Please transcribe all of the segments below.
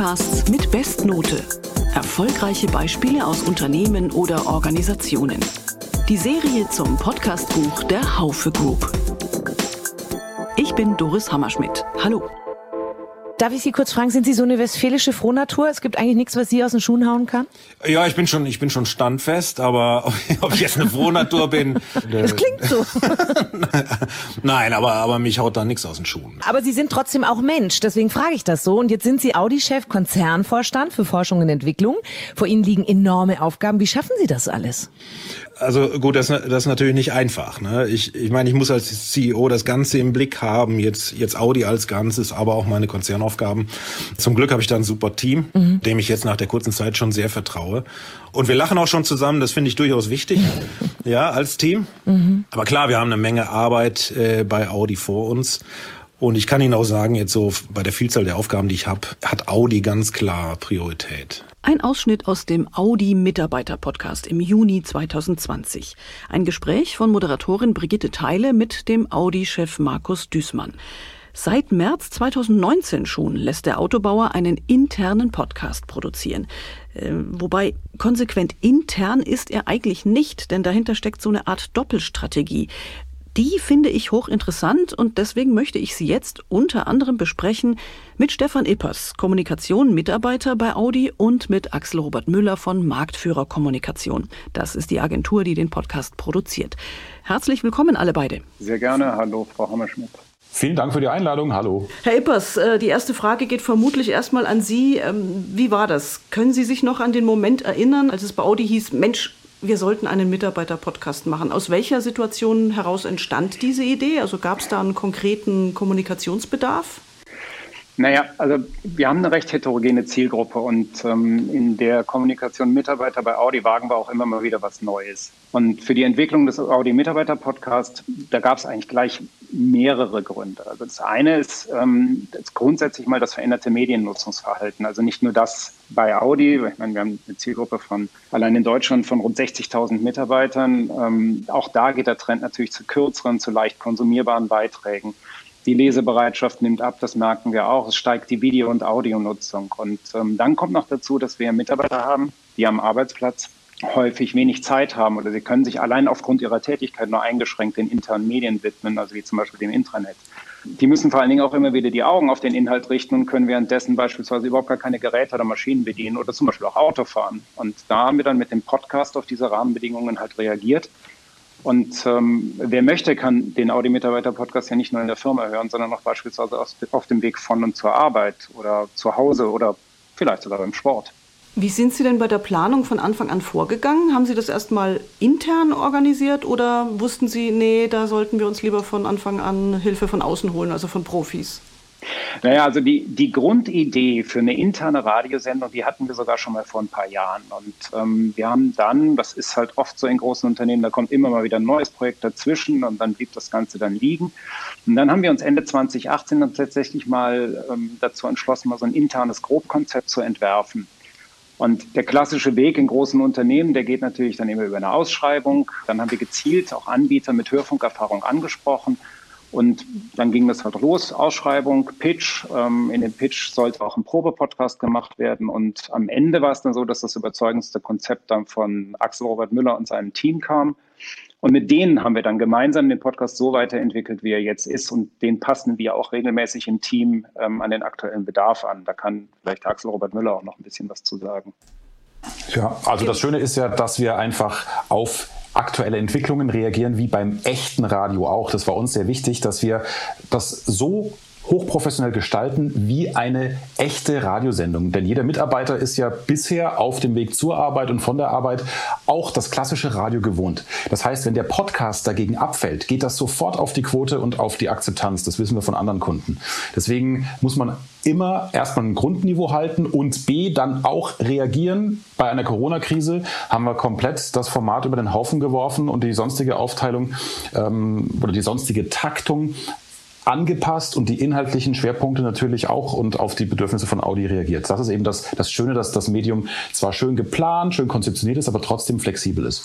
Podcasts mit Bestnote. Erfolgreiche Beispiele aus Unternehmen oder Organisationen. Die Serie zum Podcastbuch der Haufe Group. Ich bin Doris Hammerschmidt. Hallo. Darf ich Sie kurz fragen, sind Sie so eine westfälische Frohnatur? Es gibt eigentlich nichts, was Sie aus den Schuhen hauen kann? Ja, ich bin schon, ich bin schon standfest, aber ob ich jetzt eine Frohnatur bin. Das klingt so. Nein, aber, aber mich haut da nichts aus den Schuhen. Aber Sie sind trotzdem auch Mensch, deswegen frage ich das so. Und jetzt sind Sie Audi-Chef, Konzernvorstand für Forschung und Entwicklung. Vor Ihnen liegen enorme Aufgaben. Wie schaffen Sie das alles? Also gut, das, das ist natürlich nicht einfach. Ne? Ich, ich meine, ich muss als CEO das Ganze im Blick haben, jetzt, jetzt Audi als Ganzes, aber auch meine Konzernaufgaben. Zum Glück habe ich da ein super Team, mhm. dem ich jetzt nach der kurzen Zeit schon sehr vertraue. Und wir lachen auch schon zusammen, das finde ich durchaus wichtig, ja, als Team. Mhm. Aber klar, wir haben eine Menge Arbeit äh, bei Audi vor uns. Und ich kann Ihnen auch sagen, jetzt so bei der Vielzahl der Aufgaben, die ich habe, hat Audi ganz klar Priorität. Ein Ausschnitt aus dem Audi Mitarbeiter Podcast im Juni 2020. Ein Gespräch von Moderatorin Brigitte Teile mit dem Audi-Chef Markus Düßmann. Seit März 2019 schon lässt der Autobauer einen internen Podcast produzieren. Äh, wobei konsequent intern ist er eigentlich nicht, denn dahinter steckt so eine Art Doppelstrategie. Die finde ich hochinteressant und deswegen möchte ich sie jetzt unter anderem besprechen mit Stefan Ippers, Kommunikation Mitarbeiter bei Audi und mit Axel Robert Müller von Marktführer Kommunikation. Das ist die Agentur, die den Podcast produziert. Herzlich willkommen alle beide. Sehr gerne. Hallo, Frau Hammerschmidt. Vielen Dank für die Einladung. Hallo. Herr Ippers, äh, die erste Frage geht vermutlich erstmal an Sie. Ähm, wie war das? Können Sie sich noch an den Moment erinnern, als es bei Audi hieß, Mensch, wir sollten einen Mitarbeiter-Podcast machen. Aus welcher Situation heraus entstand diese Idee? Also gab es da einen konkreten Kommunikationsbedarf? Naja, also wir haben eine recht heterogene Zielgruppe und ähm, in der Kommunikation Mitarbeiter bei Audi wagen wir auch immer mal wieder was Neues. Und für die Entwicklung des Audi Mitarbeiter Podcasts, da gab es eigentlich gleich mehrere Gründe. Also das eine ist, ähm, ist grundsätzlich mal das veränderte Mediennutzungsverhalten. Also nicht nur das bei Audi, ich meine, wir haben eine Zielgruppe von allein in Deutschland von rund 60.000 Mitarbeitern. Ähm, auch da geht der Trend natürlich zu kürzeren, zu leicht konsumierbaren Beiträgen. Die Lesebereitschaft nimmt ab, das merken wir auch. Es steigt die Video- und Audionutzung. Und ähm, dann kommt noch dazu, dass wir Mitarbeiter haben, die am Arbeitsplatz häufig wenig Zeit haben oder sie können sich allein aufgrund ihrer Tätigkeit nur eingeschränkt den internen Medien widmen, also wie zum Beispiel dem Intranet. Die müssen vor allen Dingen auch immer wieder die Augen auf den Inhalt richten und können währenddessen beispielsweise überhaupt gar keine Geräte oder Maschinen bedienen oder zum Beispiel auch Auto fahren. Und da haben wir dann mit dem Podcast auf diese Rahmenbedingungen halt reagiert und ähm, wer möchte, kann den Audi-Mitarbeiter-Podcast ja nicht nur in der Firma hören, sondern auch beispielsweise auf dem Weg von und zur Arbeit oder zu Hause oder vielleicht sogar beim Sport. Wie sind Sie denn bei der Planung von Anfang an vorgegangen? Haben Sie das erstmal intern organisiert oder wussten Sie, nee, da sollten wir uns lieber von Anfang an Hilfe von außen holen, also von Profis? Naja, also die, die Grundidee für eine interne Radiosendung, die hatten wir sogar schon mal vor ein paar Jahren. Und ähm, wir haben dann, das ist halt oft so in großen Unternehmen, da kommt immer mal wieder ein neues Projekt dazwischen und dann blieb das Ganze dann liegen. Und dann haben wir uns Ende 2018 dann tatsächlich mal ähm, dazu entschlossen, mal so ein internes Grobkonzept zu entwerfen. Und der klassische Weg in großen Unternehmen, der geht natürlich dann immer über eine Ausschreibung. Dann haben wir gezielt auch Anbieter mit Hörfunkerfahrung angesprochen und dann ging das halt los, Ausschreibung, Pitch. Ähm, in dem Pitch sollte auch ein Probepodcast gemacht werden. Und am Ende war es dann so, dass das überzeugendste Konzept dann von Axel Robert Müller und seinem Team kam. Und mit denen haben wir dann gemeinsam den Podcast so weiterentwickelt, wie er jetzt ist. Und den passen wir auch regelmäßig im Team ähm, an den aktuellen Bedarf an. Da kann vielleicht Axel Robert Müller auch noch ein bisschen was zu sagen. Ja, also das Schöne ist ja, dass wir einfach auf aktuelle Entwicklungen reagieren, wie beim echten Radio auch. Das war uns sehr wichtig, dass wir das so hochprofessionell gestalten wie eine echte Radiosendung. Denn jeder Mitarbeiter ist ja bisher auf dem Weg zur Arbeit und von der Arbeit auch das klassische Radio gewohnt. Das heißt, wenn der Podcast dagegen abfällt, geht das sofort auf die Quote und auf die Akzeptanz. Das wissen wir von anderen Kunden. Deswegen muss man immer erstmal ein Grundniveau halten und B dann auch reagieren. Bei einer Corona-Krise haben wir komplett das Format über den Haufen geworfen und die sonstige Aufteilung ähm, oder die sonstige Taktung angepasst und die inhaltlichen Schwerpunkte natürlich auch und auf die Bedürfnisse von Audi reagiert. Das ist eben das, das Schöne, dass das Medium zwar schön geplant, schön konzeptioniert ist, aber trotzdem flexibel ist.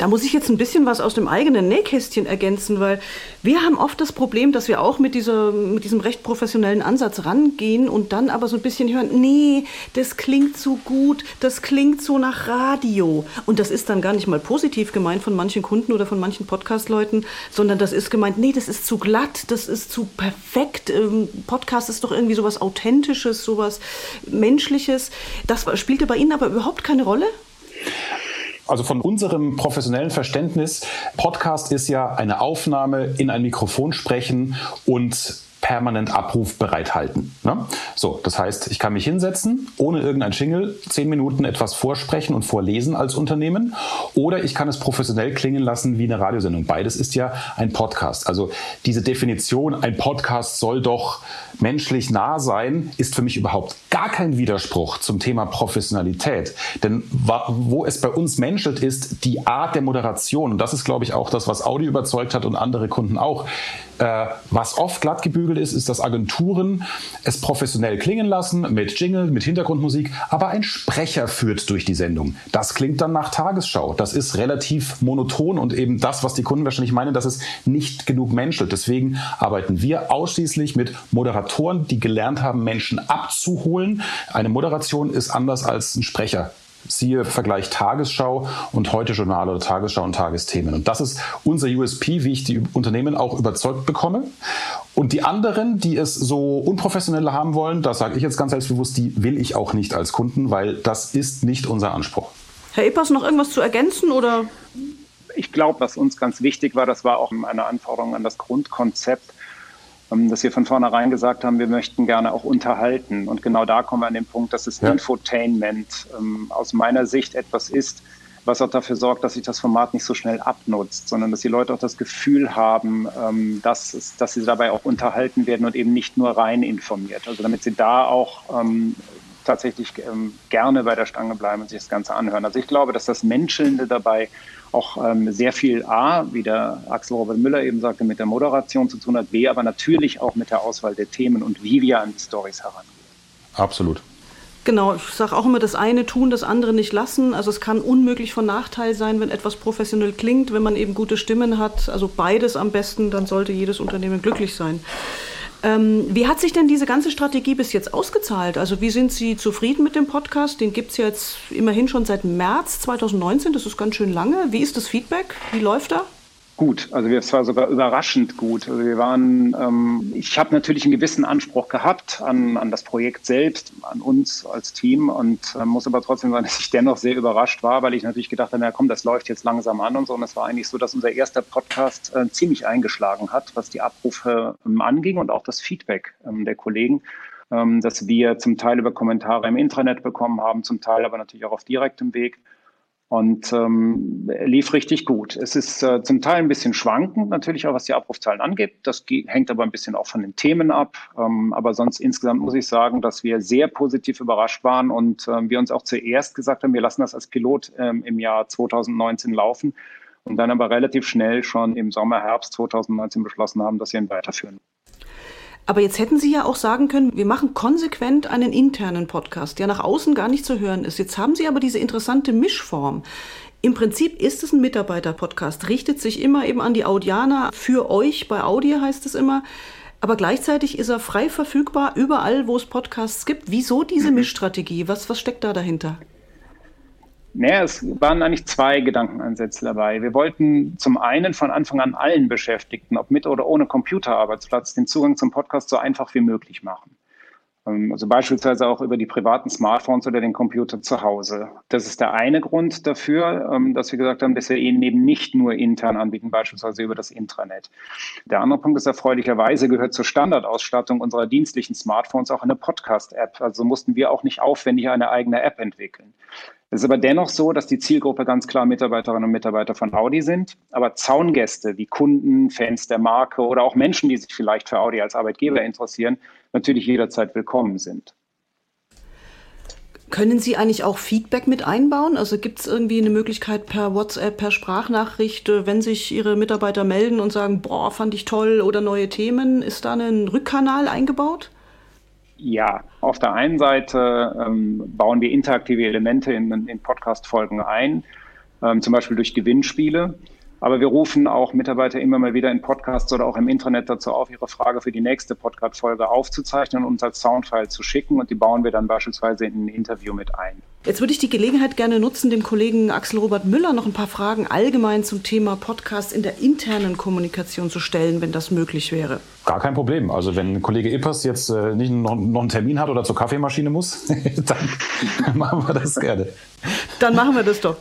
Da muss ich jetzt ein bisschen was aus dem eigenen Nähkästchen ergänzen, weil wir haben oft das Problem, dass wir auch mit, dieser, mit diesem recht professionellen Ansatz rangehen und dann aber so ein bisschen hören, nee, das klingt so gut, das klingt so nach Radio. Und das ist dann gar nicht mal positiv gemeint von manchen Kunden oder von manchen Podcast-Leuten, sondern das ist gemeint, nee, das ist zu glatt, das ist zu perfekt. Ähm, Podcast ist doch irgendwie sowas Authentisches, sowas Menschliches. Das spielte bei Ihnen aber überhaupt keine Rolle? Also von unserem professionellen Verständnis, Podcast ist ja eine Aufnahme in ein Mikrofon sprechen und permanent Abruf bereithalten. Ne? So, das heißt, ich kann mich hinsetzen, ohne irgendein Jingle, zehn Minuten etwas vorsprechen und vorlesen als Unternehmen, oder ich kann es professionell klingen lassen wie eine Radiosendung. Beides ist ja ein Podcast. Also diese Definition, ein Podcast soll doch menschlich nah sein, ist für mich überhaupt gar kein Widerspruch zum Thema Professionalität. Denn wo es bei uns menschelt, ist die Art der Moderation. Und das ist, glaube ich, auch das, was Audi überzeugt hat und andere Kunden auch. Äh, was oft glatt gebügelt ist, ist, dass Agenturen es professionell klingen lassen, mit Jingle, mit Hintergrundmusik, aber ein Sprecher führt durch die Sendung. Das klingt dann nach Tagesschau. Das ist relativ monoton und eben das, was die Kunden wahrscheinlich meinen, dass es nicht genug menschelt. Deswegen arbeiten wir ausschließlich mit Moderatoren, die gelernt haben, Menschen abzuholen. Eine Moderation ist anders als ein Sprecher. Siehe Vergleich Tagesschau und heute Journal oder Tagesschau und Tagesthemen. Und das ist unser USP, wie ich die Unternehmen auch überzeugt bekomme. Und die anderen, die es so unprofessionell haben wollen, das sage ich jetzt ganz selbstbewusst, die will ich auch nicht als Kunden, weil das ist nicht unser Anspruch. Herr Eppers, noch irgendwas zu ergänzen oder? Ich glaube, was uns ganz wichtig war, das war auch eine Anforderung an das Grundkonzept, dass wir von vornherein gesagt haben, wir möchten gerne auch unterhalten. Und genau da kommen wir an den Punkt, dass das ja. Infotainment ähm, aus meiner Sicht etwas ist, was auch dafür sorgt, dass sich das Format nicht so schnell abnutzt, sondern dass die Leute auch das Gefühl haben, ähm, dass, es, dass sie dabei auch unterhalten werden und eben nicht nur rein informiert. Also damit sie da auch ähm, tatsächlich ähm, gerne bei der Stange bleiben und sich das Ganze anhören. Also ich glaube, dass das Menschelnde dabei auch ähm, sehr viel A, wie der Axel Robert Müller eben sagte, mit der Moderation zu tun hat, B, aber natürlich auch mit der Auswahl der Themen und wie wir an die Stories herangehen. Absolut. Genau, ich sage auch immer, das eine tun, das andere nicht lassen. Also es kann unmöglich von Nachteil sein, wenn etwas professionell klingt, wenn man eben gute Stimmen hat. Also beides am besten, dann sollte jedes Unternehmen glücklich sein. Ähm, wie hat sich denn diese ganze Strategie bis jetzt ausgezahlt? Also wie sind Sie zufrieden mit dem Podcast? Den gibt es jetzt immerhin schon seit März 2019, das ist ganz schön lange. Wie ist das Feedback? Wie läuft er? Gut. Also es war sogar überraschend gut. Also wir waren, ähm, ich habe natürlich einen gewissen Anspruch gehabt an, an das Projekt selbst, an uns als Team und äh, muss aber trotzdem sagen, dass ich dennoch sehr überrascht war, weil ich natürlich gedacht habe, na komm, das läuft jetzt langsam an und so. Und es war eigentlich so, dass unser erster Podcast äh, ziemlich eingeschlagen hat, was die Abrufe ähm, anging und auch das Feedback ähm, der Kollegen ähm, dass wir zum Teil über Kommentare im Intranet bekommen haben, zum Teil aber natürlich auch auf direktem Weg und ähm, lief richtig gut. Es ist äh, zum Teil ein bisschen schwankend, natürlich auch was die Abrufzahlen angeht. Das hängt aber ein bisschen auch von den Themen ab. Ähm, aber sonst insgesamt muss ich sagen, dass wir sehr positiv überrascht waren und ähm, wir uns auch zuerst gesagt haben, wir lassen das als Pilot ähm, im Jahr 2019 laufen und dann aber relativ schnell schon im Sommer, Herbst 2019 beschlossen haben, dass wir ihn weiterführen. Aber jetzt hätten Sie ja auch sagen können, wir machen konsequent einen internen Podcast, der nach außen gar nicht zu hören ist. Jetzt haben Sie aber diese interessante Mischform. Im Prinzip ist es ein Mitarbeiter-Podcast, richtet sich immer eben an die Audianer, für euch, bei Audi heißt es immer. Aber gleichzeitig ist er frei verfügbar überall, wo es Podcasts gibt. Wieso diese Mischstrategie? Was, was steckt da dahinter? Naja, es waren eigentlich zwei Gedankenansätze dabei. Wir wollten zum einen von Anfang an allen Beschäftigten, ob mit oder ohne Computerarbeitsplatz, den Zugang zum Podcast so einfach wie möglich machen. Ähm, also beispielsweise auch über die privaten Smartphones oder den Computer zu Hause. Das ist der eine Grund dafür, ähm, dass wir gesagt haben, dass wir ihn eben nicht nur intern anbieten, beispielsweise über das Intranet. Der andere Punkt ist erfreulicherweise gehört zur Standardausstattung unserer dienstlichen Smartphones auch eine Podcast-App. Also mussten wir auch nicht aufwendig eine eigene App entwickeln. Es ist aber dennoch so, dass die Zielgruppe ganz klar Mitarbeiterinnen und Mitarbeiter von Audi sind. Aber Zaungäste wie Kunden, Fans der Marke oder auch Menschen, die sich vielleicht für Audi als Arbeitgeber interessieren, natürlich jederzeit willkommen sind. Können Sie eigentlich auch Feedback mit einbauen? Also gibt es irgendwie eine Möglichkeit per WhatsApp, per Sprachnachricht, äh, wenn sich Ihre Mitarbeiter melden und sagen, boah, fand ich toll oder neue Themen, ist da ein Rückkanal eingebaut? Ja, auf der einen Seite ähm, bauen wir interaktive Elemente in, in Podcast-Folgen ein. ähm, zum Beispiel durch Gewinnspiele. Aber wir rufen auch Mitarbeiter immer mal wieder in Podcasts oder auch im Internet dazu auf, ihre Frage für die nächste Podcast-Folge aufzuzeichnen und uns als Soundfile zu schicken. Und die bauen wir dann beispielsweise in ein Interview mit ein. Jetzt würde ich die Gelegenheit gerne nutzen, dem Kollegen Axel Robert Müller noch ein paar Fragen allgemein zum Thema Podcast in der internen Kommunikation zu stellen, wenn das möglich wäre. Gar kein Problem. Also wenn Kollege Ippers jetzt äh, nicht noch, einen Termin hat oder zur Kaffeemaschine muss, dann machen wir das gerne. Dann machen wir das doch.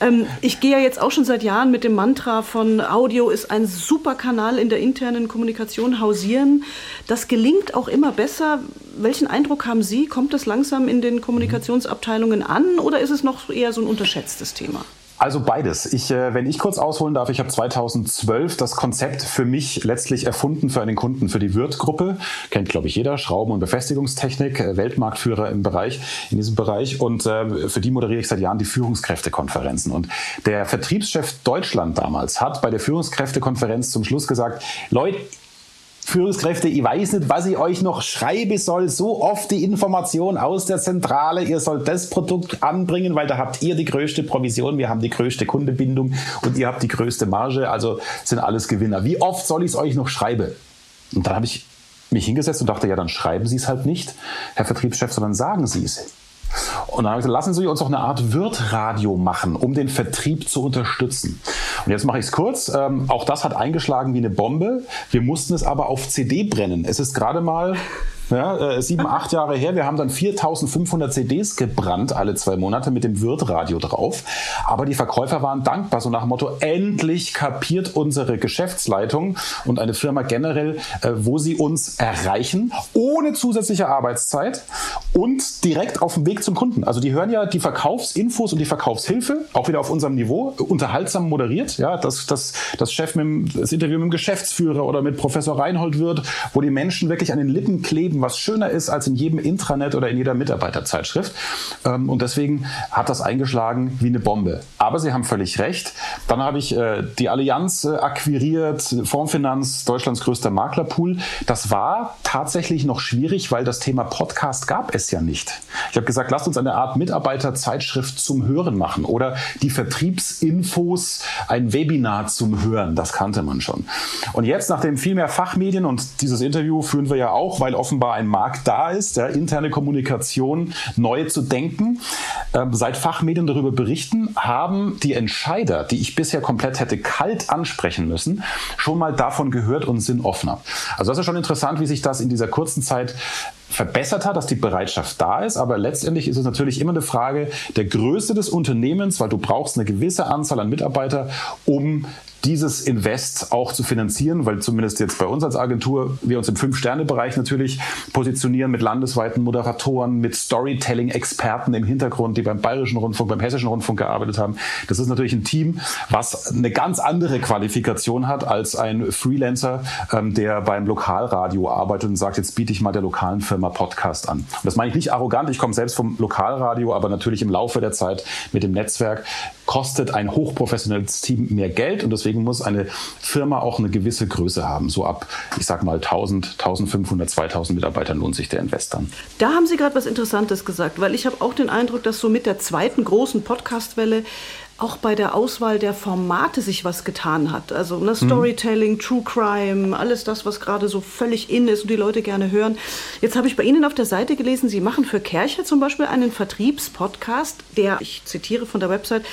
Ähm, ich gehe ja jetzt auch schon seit Jahren mit dem Mantra von Audio ist ein super Kanal in der internen Kommunikation hausieren. Das gelingt auch immer besser. Welchen Eindruck haben Sie? Kommt das langsam in den Kommunikationsabteilungen an oder ist es noch eher so ein unterschätztes Thema? Also beides. Ich, äh, wenn ich kurz ausholen darf, ich habe 2012 das Konzept für mich letztlich erfunden für einen Kunden, für die Wirth-Gruppe. Kennt, glaube ich, jeder. Schrauben- und Befestigungstechnik, äh, Weltmarktführer im Bereich, in diesem Bereich. Und äh, für die moderiere ich seit Jahren die Führungskräftekonferenzen. Und der Vertriebschef Deutschland damals hat bei der Führungskräftekonferenz zum Schluss gesagt, Leute, Führungskräfte, ich weiß nicht, was ich euch noch schreiben soll. So oft die Information aus der Zentrale. Ihr sollt das Produkt anbringen, weil da habt ihr die größte Provision, wir haben die größte Kundebindung und ihr habt die größte Marge. Also sind alles Gewinner. Wie oft soll ich es euch noch schreiben? Und dann habe ich mich hingesetzt und dachte, ja, dann schreiben Sie es halt nicht, Herr Vertriebschef, sondern sagen Sie es. Und dann habe ich gesagt, lassen Sie uns doch eine Art Wirtradio machen, um den Vertrieb zu unterstützen. Und jetzt mache ich es kurz. Ähm, auch das hat eingeschlagen wie eine Bombe. Wir mussten es aber auf CD brennen. Es ist gerade mal ja, äh, sieben, acht Jahre her. Wir haben dann 4500 CDs gebrannt, alle zwei Monate mit dem Wirtradio drauf. Aber die Verkäufer waren dankbar, so nach dem Motto, endlich kapiert unsere Geschäftsleitung und eine Firma generell, äh, wo sie uns erreichen, ohne zusätzliche Arbeitszeit und direkt auf dem Weg zum Kunden. Also die hören ja die Verkaufsinfos und die Verkaufshilfe, auch wieder auf unserem Niveau, unterhaltsam moderiert. Ja, das, das, das Chef mit dem, das Interview mit dem Geschäftsführer oder mit Professor Reinhold wird, wo die Menschen wirklich an den Lippen kleben geschrieben, was schöner ist als in jedem Intranet oder in jeder Mitarbeiterzeitschrift. Ähm, und deswegen hat das eingeschlagen wie eine Bombe. Aber Sie haben völlig recht. Dann habe ich äh, die Allianz äh, akquiriert, Formfinanz, Deutschlands größter Maklerpool. Das war tatsächlich noch schwierig, weil das Thema Podcast gab es ja nicht. Ich habe gesagt, lasst uns eine Art Mitarbeiterzeitschrift zum Hören machen oder die Vertriebsinfos, ein Webinar zum Hören. Das kannte man schon. Und jetzt, nachdem viel mehr Fachmedien und dieses Interview führen wir ja auch, weil offenbar offenbar ein Markt da ist, ja, interne Kommunikation neu zu denken. Ähm, seit Fachmedien darüber berichten, haben die Entscheider, die ich bisher komplett hätte kalt ansprechen müssen, schon mal davon gehört und sind offener. Also das ist schon interessant, wie sich das in dieser kurzen Zeit verbessert hat, dass die Bereitschaft da ist. Aber letztendlich ist es natürlich immer eine Frage der Größe des Unternehmens, weil du brauchst eine gewisse Anzahl an Mitarbeiter, um dieses Invest auch zu finanzieren, weil zumindest jetzt bei uns als Agentur wir uns im Fünf-Sterne-Bereich natürlich positionieren mit landesweiten Moderatoren, mit Storytelling-Experten im Hintergrund, die beim Bayerischen Rundfunk, beim Hessischen Rundfunk gearbeitet haben. Das ist natürlich ein Team, was eine ganz andere Qualifikation hat als ein Freelancer, ähm, der beim Lokalradio arbeitet und sagt, jetzt biete ich mal der lokalen Firma Podcast an. Und das meine ich nicht arrogant, ich komme selbst vom Lokalradio, aber natürlich im Laufe der Zeit mit dem Netzwerk kostet ein hochprofessionelles Team mehr Geld und deswegen muss eine Firma auch eine gewisse Größe haben. So ab, ich sag mal, 1000, 1500, 2000 Mitarbeitern lohnt sich der Invest dann. Da haben Sie gerade was Interessantes gesagt, weil ich habe auch den Eindruck, dass so mit der zweiten großen Podcastwelle auch bei der Auswahl der Formate sich was getan hat. Also ne, Storytelling, mhm. True Crime, alles das, was gerade so völlig in ist und die Leute gerne hören. Jetzt habe ich bei Ihnen auf der Seite gelesen, Sie machen für Kercher zum Beispiel einen Vertriebspodcast, der, ich zitiere von der Website,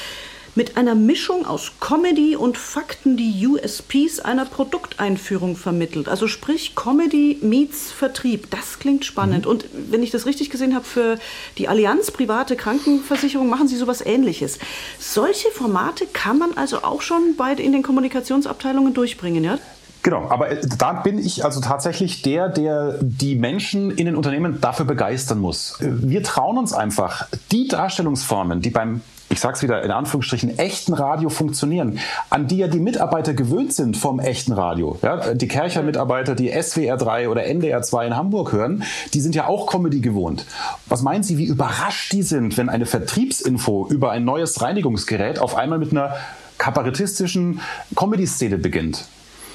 mit einer Mischung aus Comedy und Fakten die USPs einer Produkteinführung vermittelt. Also sprich Comedy meets Vertrieb. Das klingt spannend. Mhm. Und wenn ich das richtig gesehen habe, für die Allianz private Krankenversicherung machen Sie sowas ähnliches. Solche Formate kann man also auch schon bei, in den Kommunikationsabteilungen durchbringen, ja? Genau, aber äh, da bin ich also tatsächlich der, der die Menschen in den Unternehmen dafür begeistern muss. Wir trauen uns einfach, die Darstellungsformen, die beim ich sage es wieder in Anführungsstrichen, echten Radio funktionieren, an die ja die Mitarbeiter gewöhnt sind vom echten Radio. Ja, die Kercher-Mitarbeiter, die SWR 3 oder NDR 2 in Hamburg hören, die sind ja auch Comedy gewohnt. Was meinen Sie, wie überrascht die sind, wenn eine Vertriebsinfo über ein neues Reinigungsgerät auf einmal mit einer kabarettistischen Comedy-Szene beginnt?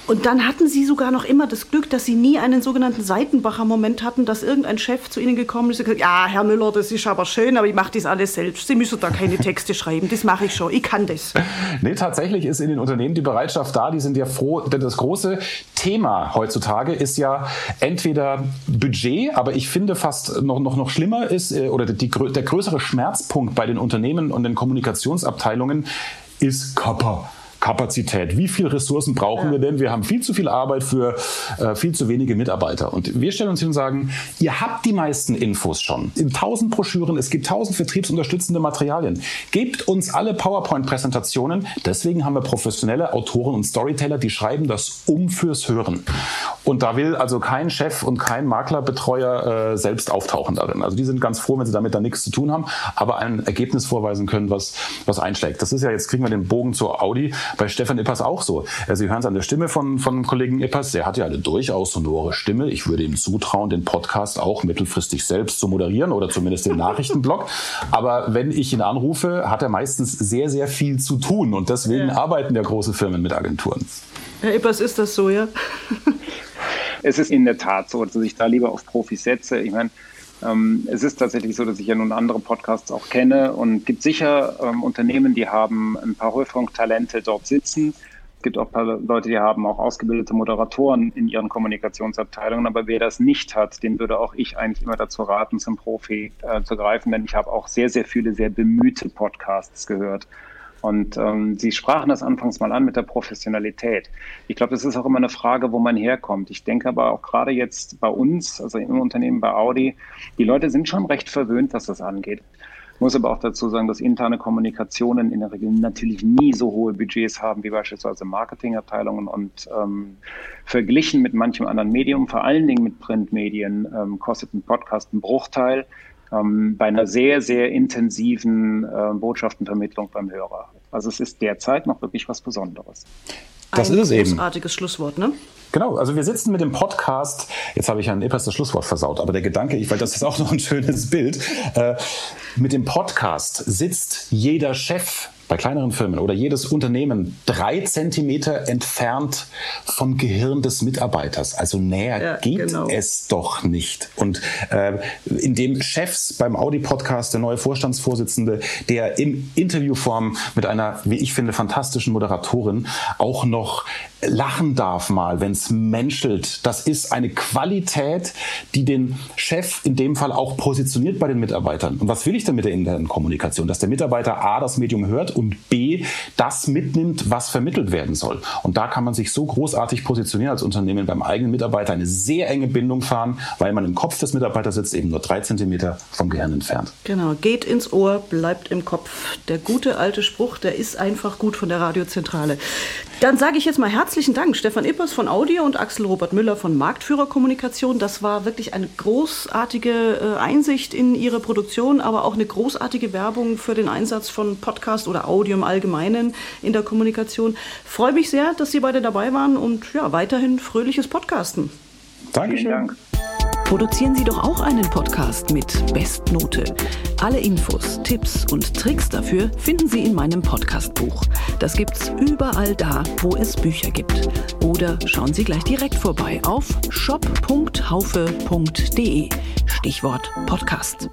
Und dann hatten Sie sogar noch immer das Glück, dass Sie nie einen sogenannten Seitenbacher-Moment hatten, dass irgendein Chef zu Ihnen gekommen ist und gesagt ja, Herr Müller, das ist aber schön, aber ich mache das alles selbst. Sie müssen da keine Texte schreiben, das mache ich schon, ich kann das. Nee, tatsächlich ist in den Unternehmen die Bereitschaft da, die sind ja froh, denn das große Thema heutzutage ist ja entweder Budget, aber ich finde fast noch, noch, noch schlimmer ist, äh, oder die, der größere Schmerzpunkt bei den Unternehmen und den Kommunikationsabteilungen ist Kappa. Kapazität. Wie viel Ressourcen brauchen ja. wir denn? Wir haben viel zu viel Arbeit für äh, viel zu wenige Mitarbeiter. Und wir stellen uns hin und sagen, ihr habt die meisten Infos schon. In tausend Broschüren, es gibt tausend vertriebsunterstützende Materialien. Gebt uns alle PowerPoint-Präsentationen. Deswegen haben wir professionelle Autoren und Storyteller, die schreiben das um fürs Hören. Und da will also kein Chef und kein Maklerbetreuer äh, selbst auftauchen darin. Also die sind ganz froh, wenn sie damit dann nichts zu tun haben, aber ein Ergebnis vorweisen können, was, was einschlägt. Das ist ja, jetzt kriegen wir den Bogen zur Audi bei Stefan Ippers auch so. Sie hören es an der Stimme von, von Kollegen Ippers. Der hat ja eine durchaus sonore Stimme. Ich würde ihm zutrauen, den Podcast auch mittelfristig selbst zu moderieren oder zumindest den Nachrichtenblog. Aber wenn ich ihn anrufe, hat er meistens sehr, sehr viel zu tun. Und deswegen ja. arbeiten ja große Firmen mit Agenturen. Herr Ippers, ist das so, ja? es ist in der Tat so, dass ich da lieber auf Profis setze. Ich meine, ähm, es ist tatsächlich so, dass ich ja nun andere Podcasts auch kenne und gibt sicher ähm, Unternehmen, die haben ein paar Hörfunktalente dort sitzen. Es gibt auch ein paar Leute, die haben auch ausgebildete Moderatoren in ihren Kommunikationsabteilungen. Aber wer das nicht hat, den würde auch ich eigentlich immer dazu raten, zum Profi äh, zu greifen, denn ich habe auch sehr, sehr viele sehr bemühte Podcasts gehört. Und ähm, Sie sprachen das anfangs mal an mit der Professionalität. Ich glaube, das ist auch immer eine Frage, wo man herkommt. Ich denke aber auch gerade jetzt bei uns, also im Unternehmen bei Audi, die Leute sind schon recht verwöhnt, was das angeht. Ich muss aber auch dazu sagen, dass interne Kommunikationen in der Regel natürlich nie so hohe Budgets haben wie beispielsweise Marketingabteilungen und ähm, verglichen mit manchem anderen Medium, vor allen Dingen mit Printmedien, ähm, kostet ein Podcast einen Bruchteil ähm, bei einer sehr, sehr intensiven äh, Botschaftenvermittlung beim Hörer. Also es ist derzeit noch wirklich was Besonderes. Das Ein ist es eben. Großartiges Schlusswort, ne? Genau, also wir sitzen mit dem Podcast, jetzt habe ich ein Ippers das Schlusswort versaut, aber der Gedanke, ich, weil das ist auch noch ein schönes Bild, äh, mit dem Podcast sitzt jeder Chef bei kleineren Firmen oder jedes Unternehmen drei Zentimeter entfernt vom Gehirn des Mitarbeiters. Also näher ja, geht genau. es doch nicht. Und äh, indem Chefs beim Audi-Podcast, der neue Vorstandsvorsitzende, der im Interviewform mit einer, wie ich finde, fantastischen Moderatorin auch noch lachen darf mal, wenn es menschelt. Das ist eine Qualität, die den Chef in dem Fall auch positioniert bei den Mitarbeitern. Und was will ich denn mit der internen Kommunikation? Dass der Mitarbeiter A das Medium hört und B das mitnimmt, was vermittelt werden soll. Und da kann man sich so großartig positionieren als Unternehmen beim eigenen Mitarbeiter, eine sehr enge Bindung fahren, weil man im Kopf des Mitarbeiters sitzt, eben nur drei Zentimeter vom Gehirn entfernt. Genau, geht ins Ohr, bleibt im Kopf. Der gute alte Spruch, der ist einfach gut von der Radiozentrale. Dann sage ich jetzt mal herzlichen Dank, Stefan Ippers von Audio und Axel Robert Müller von Marktführerkommunikation. Das war wirklich eine großartige äh, Einsicht in Ihre Produktion, aber auch eine großartige Werbung für den Einsatz von Podcast oder Audio im Allgemeinen in der Kommunikation. Freue mich sehr, dass Sie beide dabei waren und ja, weiterhin fröhliches Podcasten. Dankeschön. Dank. Produzieren Sie doch auch einen Podcast mit Bestnote. Alle Infos, Tipps und Tricks dafür finden Sie in meinem Podcastbuch. Das gibt's überall da, wo es Bücher gibt. Oder schauen Sie gleich direkt vorbei auf shop.haufe.de. Stichwort Podcast.